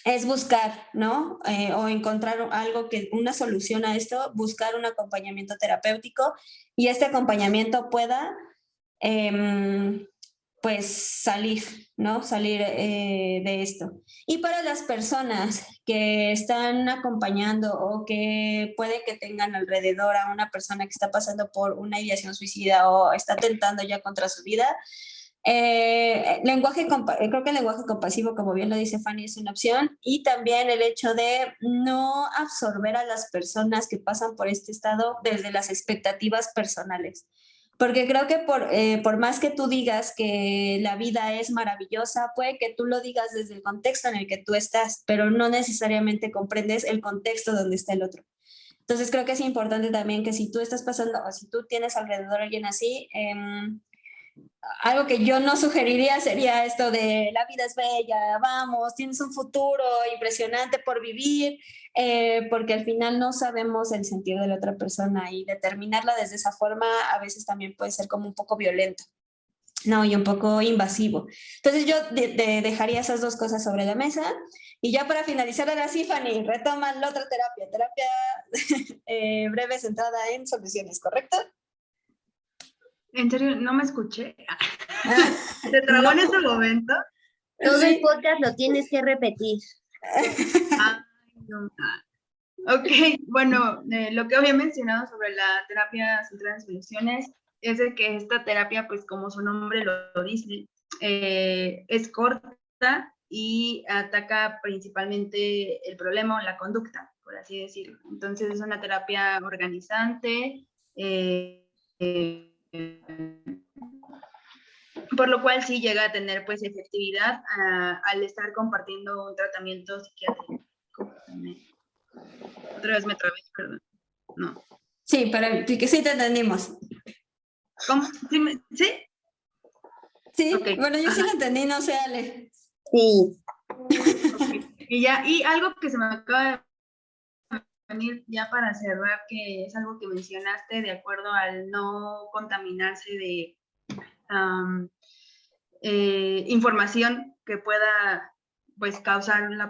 es buscar, ¿no? Eh, o encontrar algo que, una solución a esto, buscar un acompañamiento terapéutico y este acompañamiento pueda Em, pues salir, ¿no? Salir eh, de esto. Y para las personas que están acompañando o que puede que tengan alrededor a una persona que está pasando por una ideación suicida o está tentando ya contra su vida, eh, lenguaje, creo que el lenguaje compasivo, como bien lo dice Fanny, es una opción. Y también el hecho de no absorber a las personas que pasan por este estado desde las expectativas personales. Porque creo que por, eh, por más que tú digas que la vida es maravillosa, puede que tú lo digas desde el contexto en el que tú estás, pero no necesariamente comprendes el contexto donde está el otro. Entonces creo que es importante también que si tú estás pasando o si tú tienes alrededor a alguien así, eh, algo que yo no sugeriría sería esto de la vida es bella, vamos, tienes un futuro impresionante por vivir, eh, porque al final no sabemos el sentido de la otra persona y determinarla desde esa forma a veces también puede ser como un poco violento. no, y un poco invasivo. Entonces yo dejaría esas dos cosas sobre la mesa. Y ya para finalizar, ahora sí, Fanny, retoma la otra terapia, terapia eh, breve centrada en soluciones, ¿correcto? En serio, no me escuché. ¿Te trabó en ese momento? Todo el podcast lo tienes que repetir. Ok, bueno, eh, lo que había mencionado sobre la terapia centrada en soluciones es de que esta terapia, pues como su nombre lo, dice, eh, es corta y ataca principalmente el problema o la conducta, por así decirlo. Entonces es una terapia organizante, eh, por lo cual sí llega a tener pues efectividad ah, al estar compartiendo un tratamiento psiquiátrico. Otra vez me trabé, perdón. No. Sí, pero que sí te entendimos. ¿Cómo? ¿Sí? Sí, bueno, yo sí lo entendí, no sé, Ale. Sí. Y ya, y algo que se me acaba de venir ya para cerrar, que es algo que mencionaste de acuerdo al no contaminarse de eh, información que pueda pues ah, causar una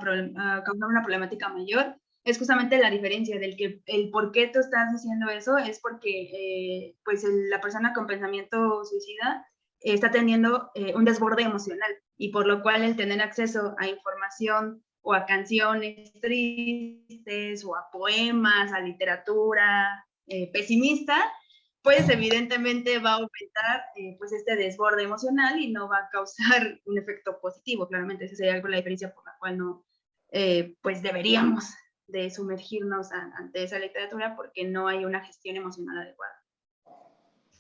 problemática mayor es justamente la diferencia del que el por qué tú estás diciendo eso es porque eh, pues la persona con pensamiento suicida está teniendo eh, un desborde emocional y por lo cual el tener acceso a información o a canciones tristes o a poemas, a literatura eh, pesimista, pues evidentemente va a aumentar pues este desborde emocional y no va a causar un efecto positivo. Claramente esa sería algo la diferencia por la cual no, pues deberíamos de sumergirnos ante esa literatura porque no hay una gestión emocional adecuada.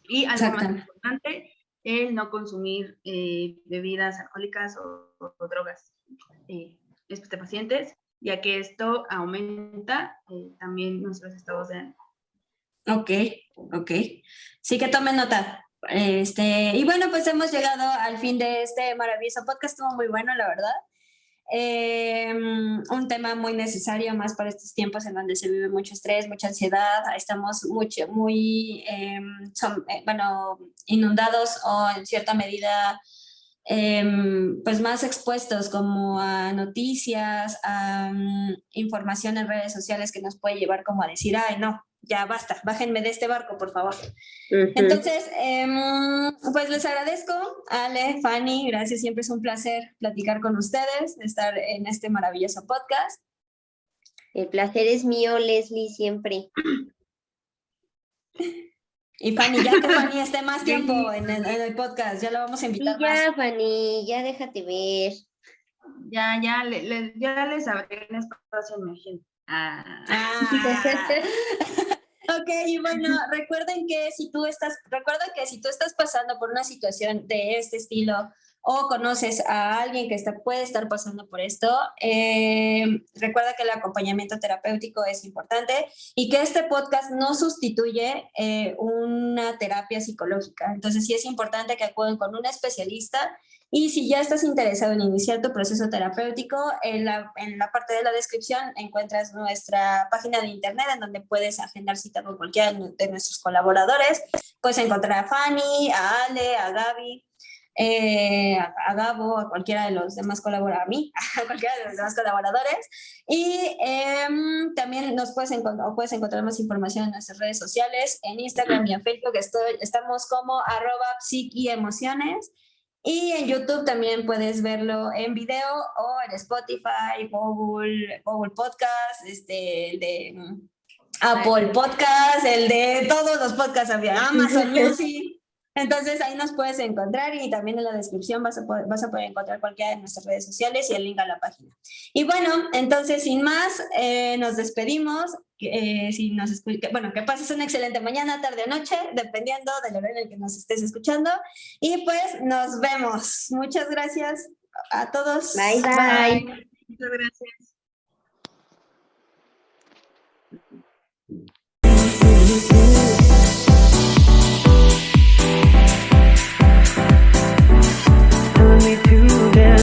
Y algo más importante, el no consumir eh, bebidas alcohólicas o, drogas eh, de pacientes, ya que esto aumenta eh, también nuestros estados de ánimo. Ok, ok. Sí que tomen nota. Este, y bueno, pues hemos llegado al fin de este maravilloso podcast, estuvo muy bueno, la verdad. Eh, un tema muy necesario más para estos tiempos en donde se vive mucho estrés, mucha ansiedad, estamos mucho, muy, em, eh, bueno, inundados o en cierta medida, em, pues más expuestos como a noticias, a mm, información en redes sociales que nos puede llevar como a decir, ay, no, ya basta, bájenme de este barco, por favor. Entonces, em, pues les agradezco, Ale, Fanny, gracias, siempre es un placer platicar con ustedes, estar en este maravilloso podcast. El placer es mío, Leslie, siempre. Y Fanny, ya que Fanny esté más tiempo en el, podcast, ya lo vamos a invitar. ya, Fanny, ya déjate ver. Ya, ya, le, ya les abrí un espacio en mi gente. Ah. ok, y bueno, recuerden que si tú estás, recuerda que si tú estás pasando por una situación de este estilo o conoces a alguien que está, puede estar pasando por esto, eh, recuerda que el acompañamiento terapéutico es importante y que este podcast no sustituye eh, una terapia psicológica. Entonces sí es importante que acuden con un especialista y si ya estás interesado en iniciar tu proceso terapéutico, en la, en la, parte de la descripción encuentras nuestra página de internet en donde puedes agendar cita con cualquiera de nuestros colaboradores. Puedes encontrar a Fanny, a Ale, a Gaby, eh, a, Gabo, a cualquiera de los demás colaboradores, a mí, a cualquiera de los demás colaboradores. Y em, también nos puedes encontrar, puedes encontrar más información en nuestras redes sociales, en Instagram y en Facebook. Estoy, estamos como arroba emociones. Y en YouTube también puedes verlo en video o en Spotify, Google, Google Podcast, este, de mm, Apple Podcast, el de todos los podcasts, Amazon Music. Entonces ahí nos puedes encontrar y también en la descripción vas a, poder, vas a poder encontrar cualquiera de nuestras redes sociales y el link a la página. Y bueno, entonces sin más, eh, nos despedimos. Eh, si nos bueno, que pases una excelente mañana, tarde o noche, dependiendo del horario en el que nos estés escuchando. Y pues nos vemos. Muchas gracias a todos. Bye, bye. Muchas gracias. Podcast.